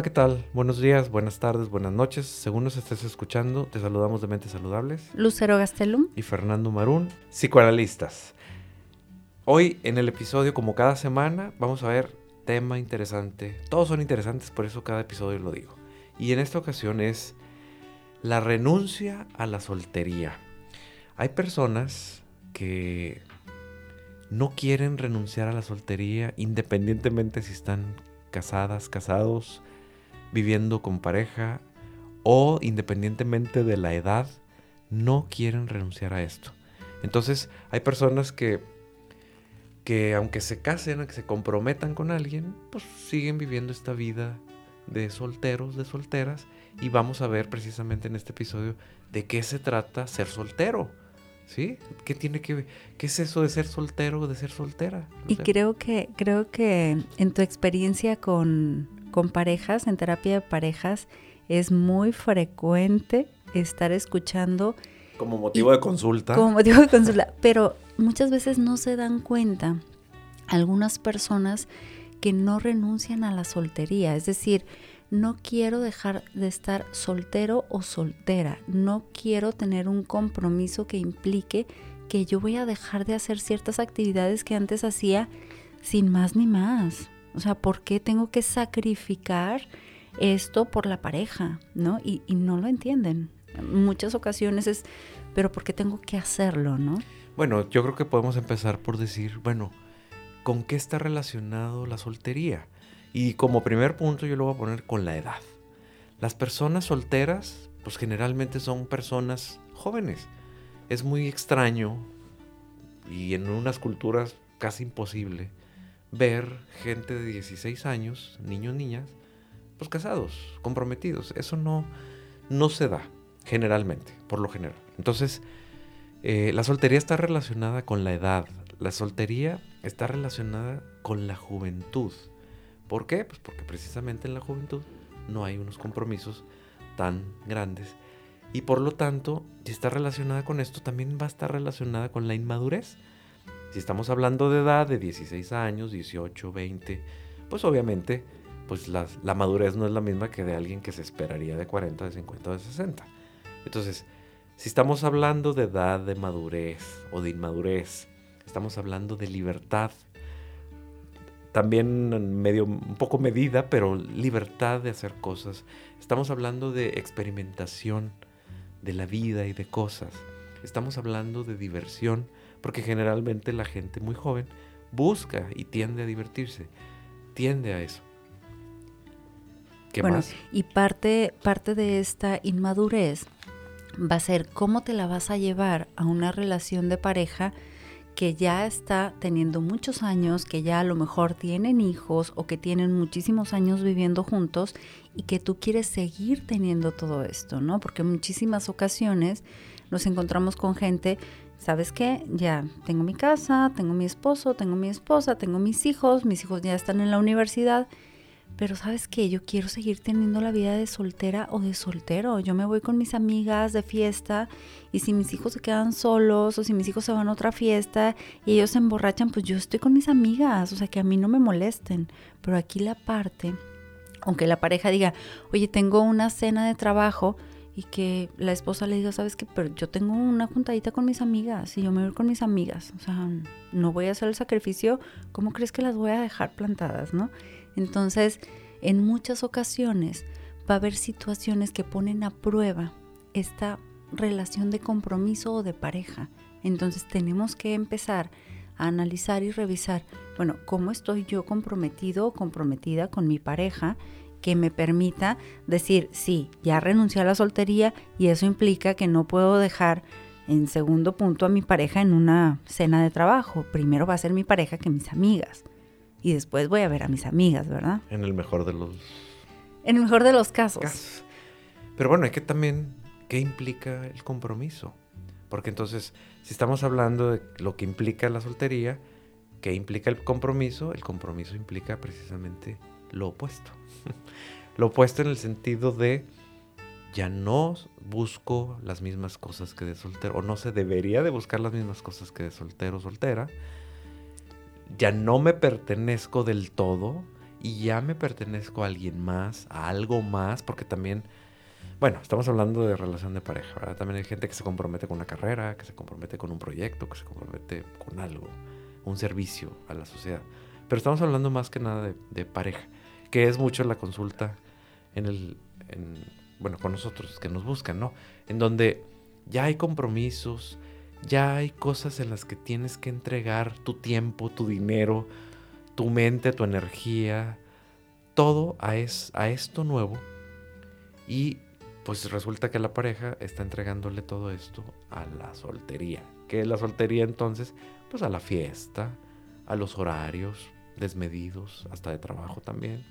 Hola, ¿qué tal? Buenos días, buenas tardes, buenas noches. Según nos estés escuchando, te saludamos de Mentes Saludables. Lucero Gastelum. Y Fernando Marún, psicoanalistas. Hoy en el episodio, como cada semana, vamos a ver tema interesante. Todos son interesantes, por eso cada episodio lo digo. Y en esta ocasión es la renuncia a la soltería. Hay personas que no quieren renunciar a la soltería independientemente si están casadas, casados, viviendo con pareja o independientemente de la edad, no quieren renunciar a esto. Entonces hay personas que, que aunque se casen, aunque se comprometan con alguien, pues siguen viviendo esta vida de solteros, de solteras, y vamos a ver precisamente en este episodio de qué se trata ser soltero. ¿Sí? ¿Qué tiene que qué es eso de ser soltero o de ser soltera? y creo que creo que en tu experiencia con, con parejas, en terapia de parejas, es muy frecuente estar escuchando como motivo de consulta. Como motivo de consulta, pero muchas veces no se dan cuenta algunas personas que no renuncian a la soltería, es decir, no quiero dejar de estar soltero o soltera, no quiero tener un compromiso que implique que yo voy a dejar de hacer ciertas actividades que antes hacía sin más ni más. O sea, ¿por qué tengo que sacrificar esto por la pareja? ¿No? Y, no lo entienden. En muchas ocasiones es, pero ¿por qué tengo que hacerlo? ¿No? Bueno, yo creo que podemos empezar por decir, bueno, ¿con qué está relacionado la soltería? Y como primer punto yo lo voy a poner con la edad. Las personas solteras, pues generalmente son personas jóvenes. Es muy extraño y en unas culturas casi imposible ver gente de 16 años, niños, niñas, pues casados, comprometidos. Eso no, no se da generalmente, por lo general. Entonces, eh, la soltería está relacionada con la edad. La soltería está relacionada con la juventud. ¿Por qué? Pues porque precisamente en la juventud no hay unos compromisos tan grandes. Y por lo tanto, si está relacionada con esto, también va a estar relacionada con la inmadurez. Si estamos hablando de edad de 16 años, 18, 20, pues obviamente pues la, la, madurez no es la misma que de alguien que se esperaría de 40, de 50 o de 60. Entonces, si estamos hablando de edad, de madurez o de inmadurez, estamos hablando de libertad, también medio un poco medida, pero libertad de hacer cosas. Estamos hablando de experimentación de la vida y de cosas. Estamos hablando de diversión, porque generalmente la gente muy joven busca y tiende a divertirse, tiende a eso. ¿Qué bueno, más? Y parte, parte de esta inmadurez va a ser cómo te la vas a llevar a una relación de pareja que ya está teniendo muchos años, que ya a lo mejor tienen hijos o que tienen muchísimos años viviendo juntos y que tú quieres seguir teniendo todo esto, ¿no? Porque en muchísimas ocasiones nos encontramos con gente, ¿sabes qué? Ya tengo mi casa, tengo mi esposo, tengo mi esposa, tengo mis hijos, mis hijos ya están en la universidad pero sabes que yo quiero seguir teniendo la vida de soltera o de soltero. Yo me voy con mis amigas de fiesta y si mis hijos se quedan solos o si mis hijos se van a otra fiesta y ellos se emborrachan, pues yo estoy con mis amigas, o sea que a mí no me molesten. Pero aquí la parte, aunque la pareja diga, oye, tengo una cena de trabajo, y que la esposa le diga, sabes pero yo tengo una juntadita con mis amigas y yo me voy con mis amigas, o sea, no voy a hacer el sacrificio, ¿cómo crees que las voy a dejar plantadas, no? Entonces, en muchas ocasiones va a haber situaciones que ponen a prueba esta relación de compromiso o de pareja. Entonces tenemos que empezar a analizar y revisar, bueno, ¿cómo estoy yo comprometido o comprometida con mi pareja? Que me permita decir, sí, ya renuncié a la soltería y eso implica que no puedo dejar en segundo punto a mi pareja en una cena de trabajo. Primero va a ser mi pareja que mis amigas y después voy a ver a mis amigas, ¿verdad? En el mejor de los... En el mejor de los casos. Pero bueno, hay que también, ¿qué implica el compromiso? Porque entonces, si estamos hablando de lo que implica la soltería, ¿qué implica el compromiso? El compromiso implica precisamente lo opuesto. lo opuesto en el sentido de ya no busco las mismas cosas que de soltero, o no se debería de buscar las mismas cosas que de soltero o soltera, ya no me pertenezco del todo y ya me pertenezco a alguien más, a algo más, porque también, bueno, estamos hablando de relación de pareja, ¿verdad? También hay gente que se compromete con una carrera, que se compromete con un proyecto, que se compromete con algo, un servicio a la sociedad. Pero estamos hablando más que nada de, pareja, que es mucho la consulta en el, bueno, con nosotros, que nos buscan, ¿no? En donde ya hay compromisos, ya hay cosas en las que tienes que entregar tu tiempo, tu dinero, tu mente, tu energía, todo a, es, a esto nuevo. Y pues resulta que la pareja está entregándole todo esto a la soltería. ¿Qué es la soltería entonces? Pues a la fiesta, a los horarios desmedidos, hasta de trabajo también.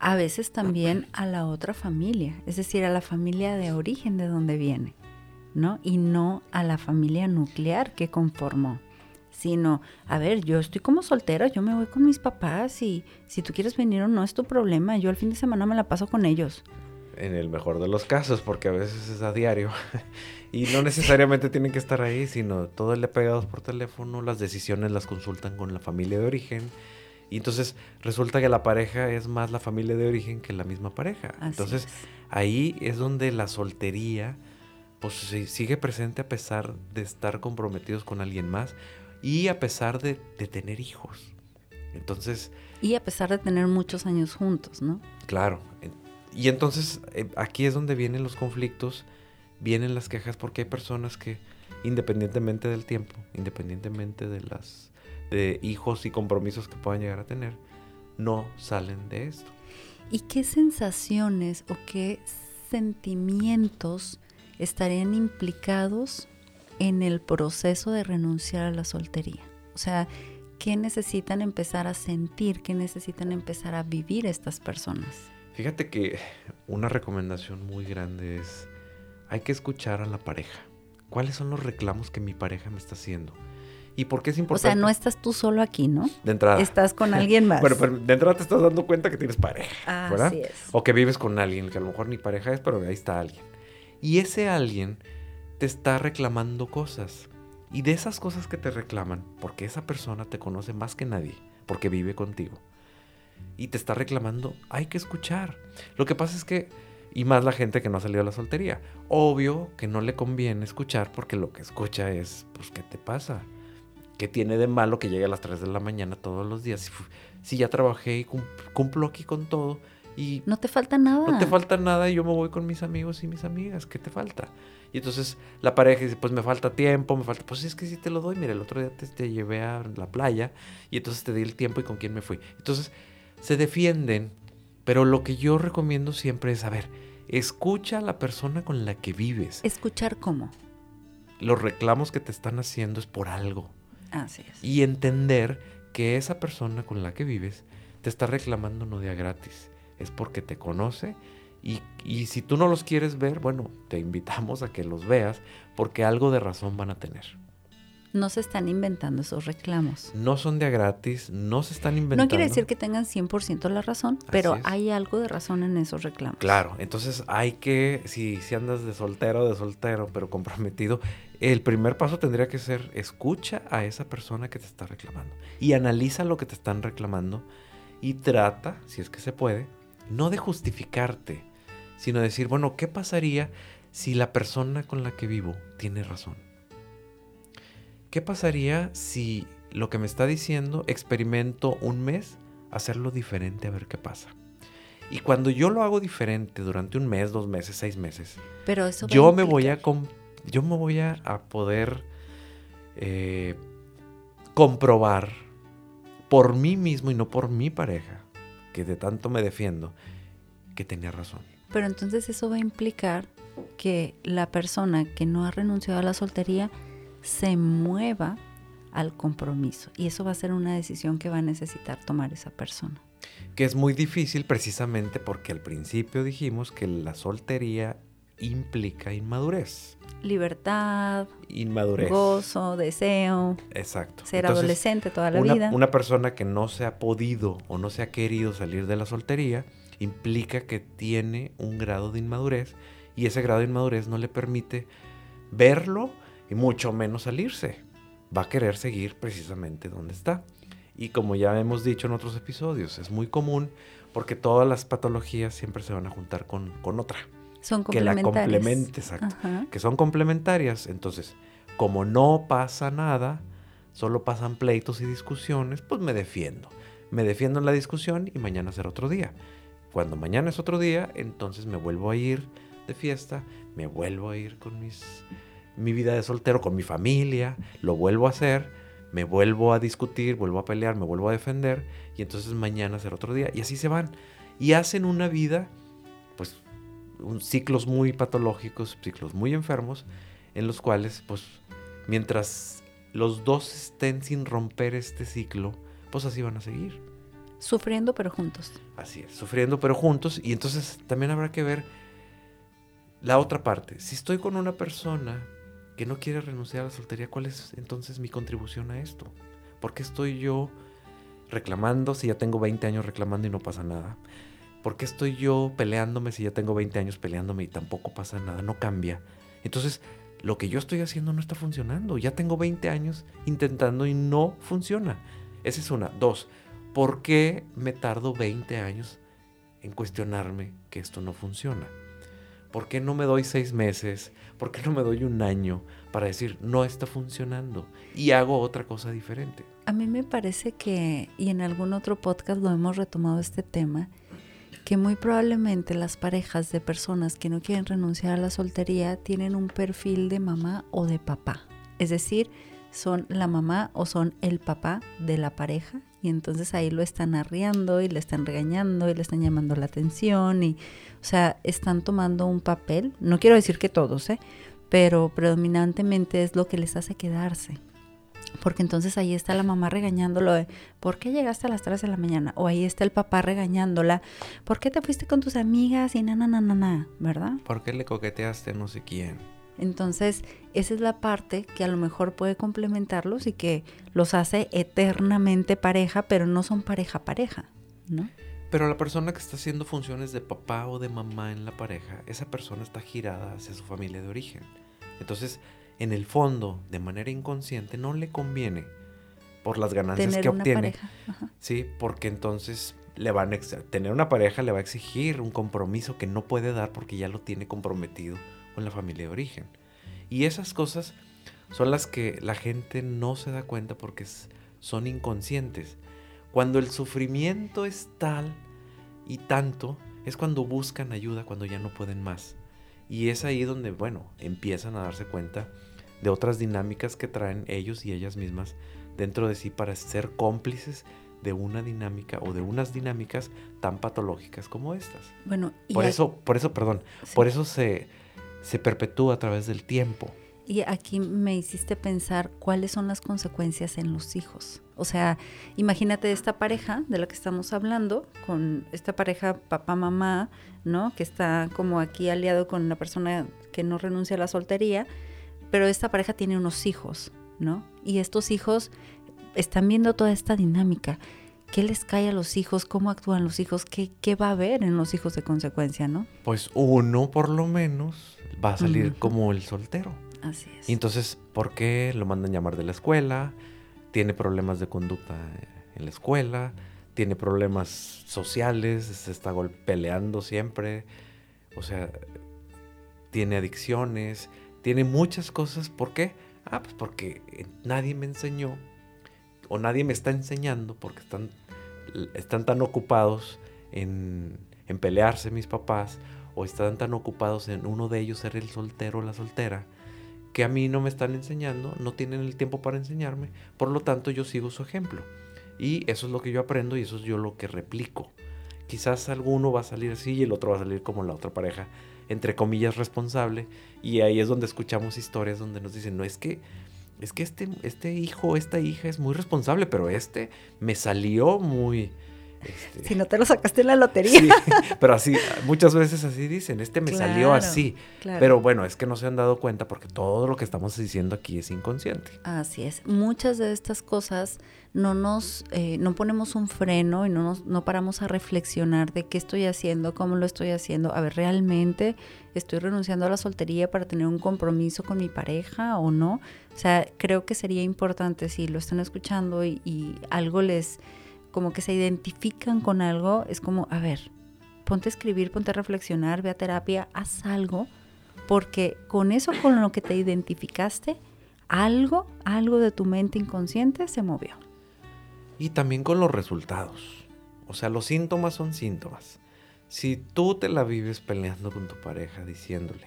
A veces también a la otra familia, es decir, a la familia de origen de donde viene. ¿no? Y no a la familia nuclear que conformó, sino, a ver, yo estoy como soltera, yo me voy con mis papás y si tú quieres venir o no es tu problema, yo el fin de semana me la paso con ellos. En el mejor de los casos, porque a veces es a diario. y no necesariamente tienen que estar ahí, sino todo el día pegados por teléfono, las decisiones las consultan con la familia de origen. Y entonces resulta que la pareja es más la familia de origen que la misma pareja. entonces ahí es donde la soltería pues sigue presente a pesar de estar comprometidos con alguien más y a pesar de, tener hijos. Entonces... Y a pesar de tener muchos años juntos, ¿no? Claro. Y entonces eh, aquí es donde vienen los conflictos, vienen las quejas, porque hay personas que independientemente del tiempo, independientemente de las de hijos y compromisos que puedan llegar a tener, no salen de esto. ¿Y qué sensaciones o qué sentimientos estarían implicados en el proceso de renunciar a la soltería. O sea, ¿qué necesitan empezar a sentir? ¿Qué necesitan empezar a vivir estas personas? Fíjate que una recomendación muy grande es, hay que escuchar a la pareja. ¿Cuáles son los reclamos que mi pareja me está haciendo? ¿Y por qué es importante? O sea, no estás tú solo aquí, ¿no? De entrada. Estás con alguien más. bueno, pero de entrada te estás dando cuenta que tienes pareja, ah, ¿verdad? Así es. O que vives con alguien, que a lo mejor ni pareja es, pero ahí está alguien. Y ese alguien te está reclamando cosas. Y de esas cosas que te reclaman, porque esa persona te conoce más que nadie, porque vive contigo, y te está reclamando, hay que escuchar. Lo que pasa es que, y más la gente que no ha salido a la soltería, obvio que no le conviene escuchar porque lo que escucha es, pues, ¿qué te pasa? ¿Qué tiene de malo que llegue a las 3 de la mañana todos los días? Si, ya trabajé y cumplo aquí con todo, y no te falta nada. No te falta nada y yo me voy con mis amigos y mis amigas. ¿Qué te falta? Y entonces la pareja dice, pues me falta tiempo, me falta... Pues es que sí te lo doy. Mira, el otro día te, llevé a la playa y entonces te di el tiempo y con quién me fui. Entonces se defienden, pero lo que yo recomiendo siempre es, a ver, escucha a la persona con la que vives. ¿Escuchar cómo? Los reclamos que te están haciendo es por algo. Así es. Y entender que esa persona con la que vives te está reclamando no día gratis es porque te conoce y, si tú no los quieres ver, bueno, te invitamos a que los veas porque algo de razón van a tener. No se están inventando esos reclamos. No son de a gratis, no se están inventando. No quiere decir que tengan 100% la razón, pero hay algo de razón en esos reclamos. Claro, entonces hay que, si, si andas de soltero, de soltero, pero comprometido, el primer paso tendría que ser escucha a esa persona que te está reclamando y analiza lo que te están reclamando y trata, si es que se puede, no de justificarte, sino decir, bueno, ¿qué pasaría si la persona con la que vivo tiene razón? ¿Qué pasaría si lo que me está diciendo experimento un mes hacerlo diferente a ver qué pasa? Y cuando yo lo hago diferente durante un mes, dos meses, seis meses, Pero eso yo, me voy a yo me voy a, poder eh, comprobar por mí mismo y no por mi pareja que de tanto me defiendo, que tenía razón. Pero entonces eso va a implicar que la persona que no ha renunciado a la soltería se mueva al compromiso. Y eso va a ser una decisión que va a necesitar tomar esa persona. Que es muy difícil precisamente porque al principio dijimos que la soltería implica inmadurez. Libertad, inmadurez, gozo, deseo. Exacto. Ser adolescente toda la vida. Una persona que no se ha podido o no se ha querido salir de la soltería implica que tiene un grado de inmadurez y ese grado de inmadurez no le permite verlo y mucho menos salirse. Va a querer seguir precisamente donde está. Y como ya hemos dicho en otros episodios, es muy común porque todas las patologías siempre se van a juntar con, otra. Son complementarias. Que la complemente, exacto. Que son complementarias. Entonces, como no pasa nada, solo pasan pleitos y discusiones, pues me defiendo. Me defiendo en la discusión y mañana será otro día. Cuando mañana es otro día, entonces me vuelvo a ir de fiesta, me vuelvo a ir con mis, mi vida de soltero, con mi familia, lo vuelvo a hacer, me vuelvo a discutir, vuelvo a pelear, me vuelvo a defender y entonces mañana será otro día. Y así se van. Y hacen una vida, un, ciclos muy patológicos, ciclos muy enfermos, en los cuales, pues, mientras los dos estén sin romper este ciclo, pues así van a seguir. Sufriendo pero juntos. Así es, sufriendo pero juntos. Y entonces también habrá que ver la otra parte. Si estoy con una persona que no quiere renunciar a la soltería, ¿cuál es entonces mi contribución a esto? ¿Por qué estoy yo reclamando si ya tengo 20 años reclamando y no pasa nada? ¿Por qué estoy yo peleándome si ya tengo 20 años peleándome y tampoco pasa nada? No cambia. Entonces, lo que yo estoy haciendo no está funcionando. Ya tengo 20 años intentando y no funciona. Esa es una. Dos, ¿por qué me tardo 20 años en cuestionarme que esto no funciona? ¿Por qué no me doy seis meses? ¿Por qué no me doy un año para decir no está funcionando y hago otra cosa diferente? A mí me parece que, y en algún otro podcast lo hemos retomado este tema, que muy probablemente las parejas de personas que no quieren renunciar a la soltería tienen un perfil de mamá o de papá. Es decir, son la mamá o son el papá de la pareja y entonces ahí lo están arriando y le están regañando y le están llamando la atención y, o sea, están tomando un papel, no quiero decir que todos, ¿eh? pero predominantemente es lo que les hace quedarse. Porque entonces ahí está la mamá regañándolo de, ¿por qué llegaste a las 3 de la mañana? O ahí está el papá regañándola, ¿por qué te fuiste con tus amigas y na, na, na, na, na, ¿verdad? ¿Por qué le coqueteaste a no sé quién? Entonces, esa es la parte que a lo mejor puede complementarlos y que los hace eternamente pareja, pero no son pareja pareja, ¿no? Pero la persona que está haciendo funciones de papá o de mamá en la pareja, esa persona está girada hacia su familia de origen. Entonces, en el fondo, de manera inconsciente, no le conviene por las ganancias que obtiene. Sí, porque entonces le van a tener una pareja le va a exigir un compromiso que no puede dar porque ya lo tiene comprometido con la familia de origen. Y esas cosas son las que la gente no se da cuenta porque son inconscientes. Cuando el sufrimiento es tal y tanto, es cuando buscan ayuda, cuando ya no pueden más. Y es ahí donde, bueno, empiezan a darse cuenta de otras dinámicas que traen ellos y ellas mismas dentro de sí para ser cómplices de una dinámica o de unas dinámicas tan patológicas como estas. Bueno, por eso, por eso, perdón, por eso se, se perpetúa a través del tiempo. Y aquí me hiciste pensar cuáles son las consecuencias en los hijos. O sea, imagínate esta pareja de la que estamos hablando, con esta pareja papá-mamá, ¿no? Que está como aquí aliado con la persona que no renuncia a la soltería, pero esta pareja tiene unos hijos, ¿no? Y estos hijos están viendo toda esta dinámica. ¿Qué les cae a los hijos? ¿Cómo actúan los hijos? ¿Qué, qué va a haber en los hijos de consecuencia, no? Pues uno, por lo menos, va a salir como el soltero. Así es. Y entonces, ¿por qué lo mandan llamar de la escuela? Tiene problemas de conducta en la escuela, tiene problemas sociales, se está peleando siempre, o sea, tiene adicciones, tiene muchas cosas. ¿Por qué? Ah, pues porque eh, nadie me enseñó o nadie me está enseñando porque están, están tan ocupados en, en pelearse mis papás o están tan ocupados en uno de ellos ser el soltero o la soltera, que a mí no me están enseñando, no tienen el tiempo para enseñarme, por lo tanto yo sigo su ejemplo. Y eso es lo que yo aprendo y eso es yo lo que replico. Quizás alguno va a salir así y el otro va a salir como la otra pareja, entre comillas, responsable. Y ahí es donde escuchamos historias donde nos dicen, no es que, es que este, este hijo, esta hija es muy responsable, pero este me salió muy, Este, si no te lo sacaste en la lotería. Sí, pero así, muchas veces así dicen, este me salió así. Pero bueno, es que no se han dado cuenta porque todo lo que estamos diciendo aquí es inconsciente. Así es. Muchas de estas cosas no nos, eh, no ponemos un freno y no, nos, no paramos a reflexionar de qué estoy haciendo, cómo lo estoy haciendo. A ver, ¿realmente estoy renunciando a la soltería para tener un compromiso con mi pareja o no? O sea, creo que sería importante si lo están escuchando y, algo les, como que se identifican con algo, es como, a ver, ponte a escribir, ponte a reflexionar, ve a terapia, haz algo, porque con eso con lo que te identificaste, algo, algo de tu mente inconsciente se movió. Y también con los resultados. O sea, los síntomas son síntomas. Si tú te la vives peleando con tu pareja diciéndole,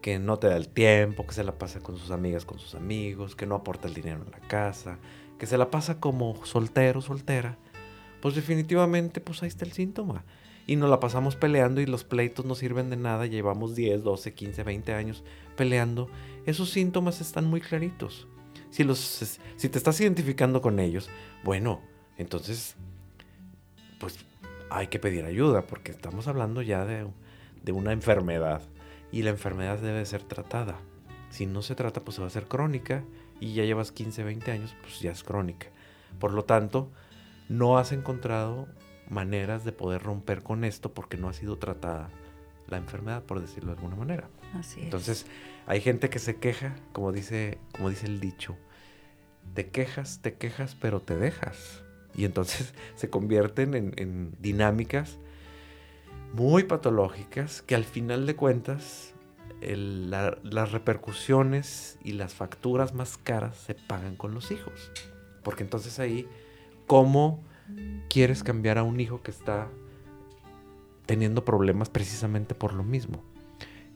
que no te da el tiempo, que se la pasa con sus amigas, con sus amigos, que no aporta el dinero en la casa, que se la pasa como soltero, soltera, pues definitivamente pues ahí está el síntoma. Y nos la pasamos peleando y los pleitos no sirven de nada, llevamos 10, 12, 15, 20 años peleando. Esos síntomas están muy claritos. Si, los, si te estás identificando con ellos, bueno, entonces pues hay que pedir ayuda porque estamos hablando ya de, de una enfermedad y la enfermedad debe ser tratada. Si no se trata, pues se va a ser crónica y ya llevas 15, 20 años, pues ya es crónica. Por lo tanto, no has encontrado maneras de poder romper con esto porque no ha sido tratada la enfermedad, por decirlo de alguna manera. Así Entonces, hay gente que se queja, como dice, como dice el dicho, te quejas, te quejas, pero te dejas. Y entonces se convierten en, en dinámicas muy patológicas que al final de cuentas las repercusiones y las facturas más caras se pagan con los hijos. Porque entonces ahí, ¿cómo quieres cambiar a un hijo que está teniendo problemas precisamente por lo mismo?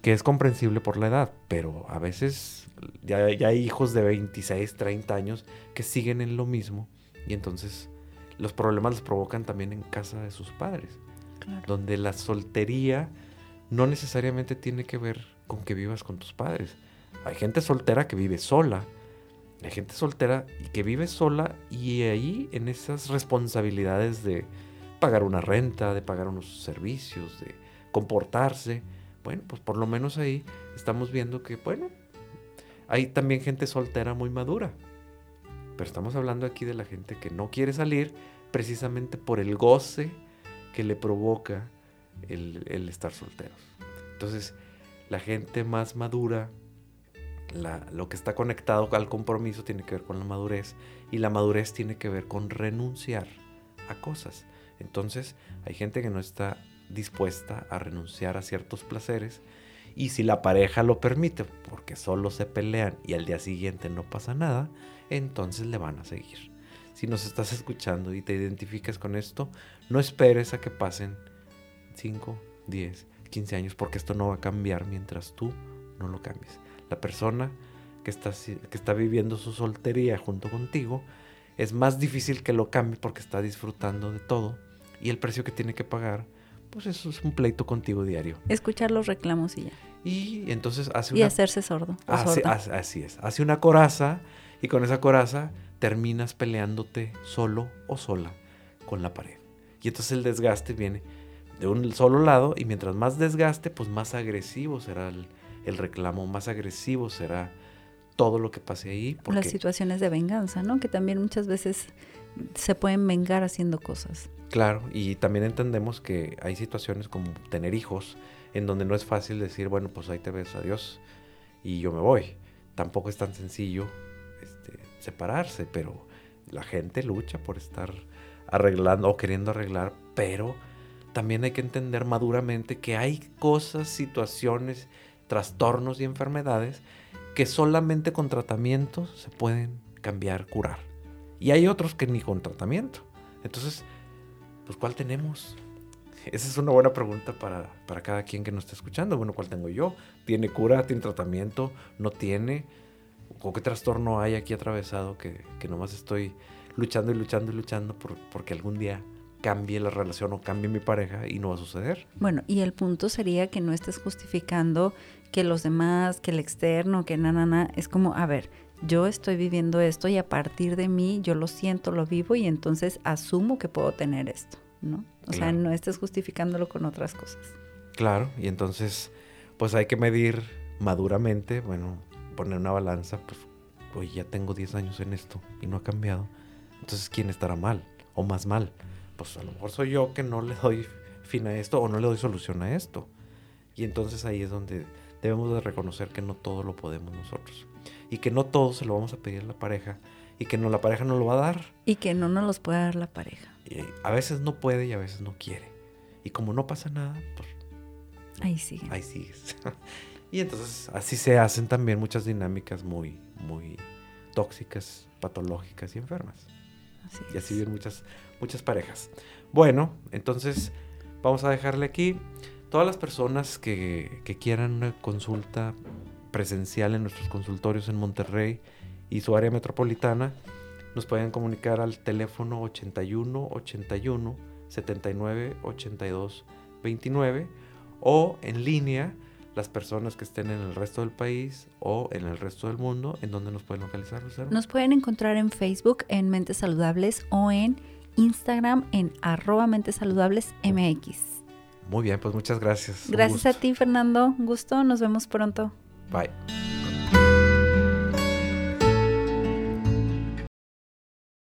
Que es comprensible por la edad, pero a veces ya, ya hay hijos de 26, 30 años que siguen en lo mismo y entonces los problemas los provocan también en casa de sus padres donde la soltería no necesariamente tiene que ver con que vivas con tus padres. Hay gente soltera que vive sola, hay gente soltera que vive sola y ahí en esas responsabilidades de pagar una renta, de pagar unos servicios, de comportarse, bueno, pues por lo menos ahí estamos viendo que, bueno, hay también gente soltera muy madura. Pero estamos hablando aquí de la gente que no quiere salir precisamente por el goce que le provoca el, estar solteros. Entonces, la gente más madura, lo que está conectado al compromiso tiene que ver con la madurez y la madurez tiene que ver con renunciar a cosas. Entonces, hay gente que no está dispuesta a renunciar a ciertos placeres y si la pareja lo permite, porque solo se pelean y al día siguiente no pasa nada, entonces le van a seguir. Si nos estás escuchando y te identificas con esto, no esperes a que pasen 5, 10, 15 años, porque esto no va a cambiar mientras tú no lo cambies. La persona que está, que está viviendo su soltería junto contigo, es más difícil que lo cambie porque está disfrutando de todo y el precio que tiene que pagar, pues eso es un pleito contigo diario. Escuchar los reclamos y ya. Y entonces hace una... Y hacerse sordo. así es. Hace una coraza y con esa coraza terminas peleándote solo o sola con la pared. Y entonces el desgaste viene de un solo lado y mientras más desgaste, pues más agresivo será el, reclamo, más agresivo será todo lo que pase ahí. Las situaciones de venganza, ¿no? Que también muchas veces se pueden vengar haciendo cosas. Claro, y también entendemos que hay situaciones como tener hijos en donde no es fácil decir, bueno, pues ahí te ves, adiós, y yo me voy. Tampoco es tan sencillo este, separarse, pero la gente lucha por estar arreglando o queriendo arreglar, pero también hay que entender maduramente que hay cosas, situaciones, trastornos y enfermedades que solamente con tratamiento se pueden cambiar, curar. Y hay otros que ni con tratamiento. Entonces, pues ¿cuál tenemos? Esa es una buena pregunta para, para cada quien que nos esté escuchando. Bueno, ¿cuál tengo yo? ¿Tiene cura? ¿Tiene tratamiento? ¿No tiene? ¿O qué trastorno hay aquí atravesado que, que nomás estoy luchando y luchando y luchando por, porque algún día cambie la relación o cambie mi pareja y no va a suceder. Bueno, y el punto sería que no estés justificando que los demás, que el externo, que na, na, na, es como, a ver, yo estoy viviendo esto y a partir de mí yo lo siento, lo vivo y entonces asumo que puedo tener esto, ¿no? O sea, no estés justificándolo con otras cosas. Claro, y entonces pues hay que medir maduramente, bueno, poner una balanza, pues, ya tengo 10 años en esto y no ha cambiado. Entonces, ¿quién estará mal o más mal? Pues a lo mejor soy yo que no le doy fin a esto o no le doy solución a esto. Y entonces ahí es donde debemos de reconocer que no todo lo podemos nosotros. Y que no todo se lo vamos a pedir a la pareja. Y que no la pareja no lo va a dar. Y que no nos los puede dar la pareja. Y a veces no puede y a veces no quiere. Y como no pasa nada, pues... Ahí sigue. Ahí sigues. y entonces así se hacen también muchas dinámicas muy, muy tóxicas, patológicas y enfermas. Así y así viven muchas, muchas parejas. Bueno, entonces vamos a dejarle aquí. Todas las personas que, quieran una consulta presencial en nuestros consultorios en Monterrey y su área metropolitana, nos pueden comunicar al teléfono 81 81 79 82 29 o en línea las personas que estén en el resto del país o en el resto del mundo, ¿en dónde nos pueden localizar? Nos pueden encontrar en Facebook en Mentes Saludables o en Instagram en arroba Mentes Saludables MX. Muy bien, pues muchas gracias. Gracias a ti, Fernando. Un gusto. Nos vemos pronto. Bye.